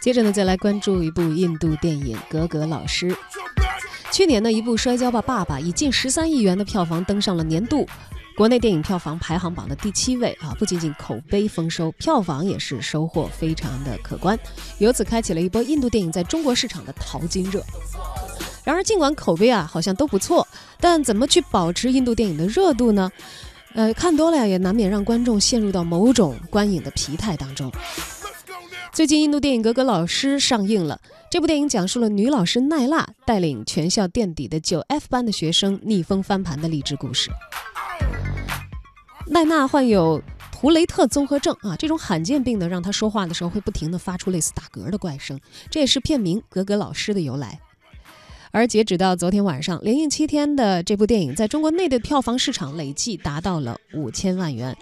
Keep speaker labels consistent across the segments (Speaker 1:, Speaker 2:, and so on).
Speaker 1: 接着呢，再来关注一部印度电影《格格老师》。去年呢，一部《摔跤吧，爸爸》以近十三亿元的票房登上了年度国内电影票房排行榜的第七位啊！不仅仅口碑丰收，票房也是收获非常的可观，由此开启了一波印度电影在中国市场的淘金热。然而，尽管口碑啊好像都不错，但怎么去保持印度电影的热度呢？呃，看多了呀，也难免让观众陷入到某种观影的疲态当中。最近，印度电影《格格老师》上映了。这部电影讲述了女老师奈娜带领全校垫底的九 F 班的学生逆风翻盘的励志故事。奈娜患有图雷特综合症啊，这种罕见病呢，让她说话的时候会不停地发出类似打嗝的怪声，这也是片名《格格老师》的由来。而截止到昨天晚上，连映七天的这部电影在中国内地票房市场累计达到了五千万元。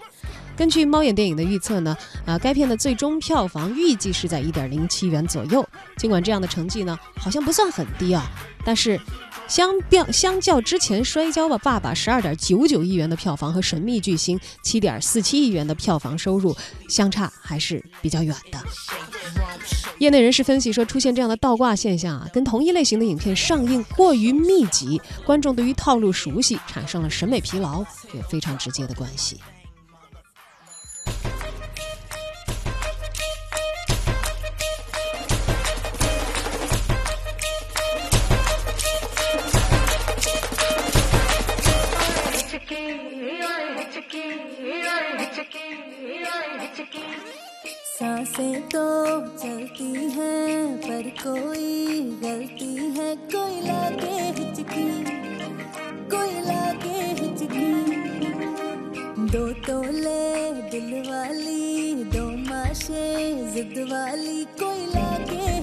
Speaker 1: 根据猫眼电影的预测呢，啊，该片的最终票房预计是在一点零七元左右。尽管这样的成绩呢，好像不算很低啊，但是相较相较之前《摔跤吧，爸爸》十二点九九亿元的票房和《神秘巨星》七点四七亿元的票房收入相差还是比较远的。业内人士分析说，出现这样的倒挂现象啊，跟同一类型的影片上映过于密集，观众对于套路熟悉，产生了审美疲劳，有非常直接的关系。साँसें तो चलती हैं, पर कोई गलती है। कोई लागे हिचकी, कोई लागे हिचकी। दो तोले दिल वाली, दो माशे जिद वाली, कोई लागे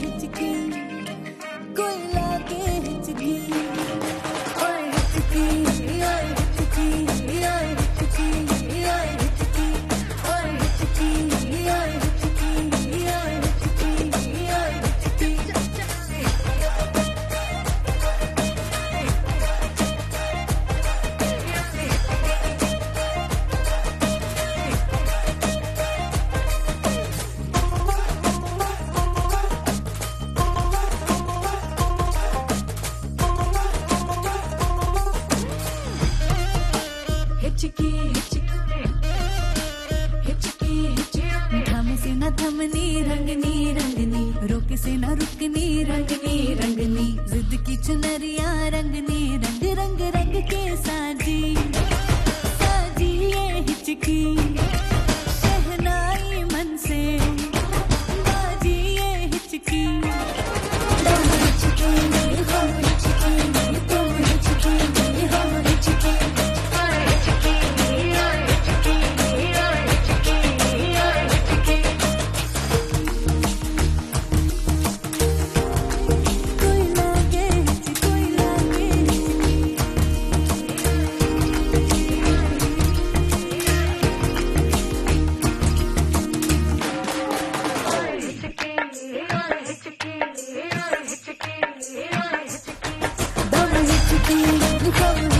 Speaker 1: थमनी रंगनी रंगनी, रोक से न रुकनी, रंगनी रंगनी। जिद की चुनरिया रंगनी, रंग रंग रंग के साजी color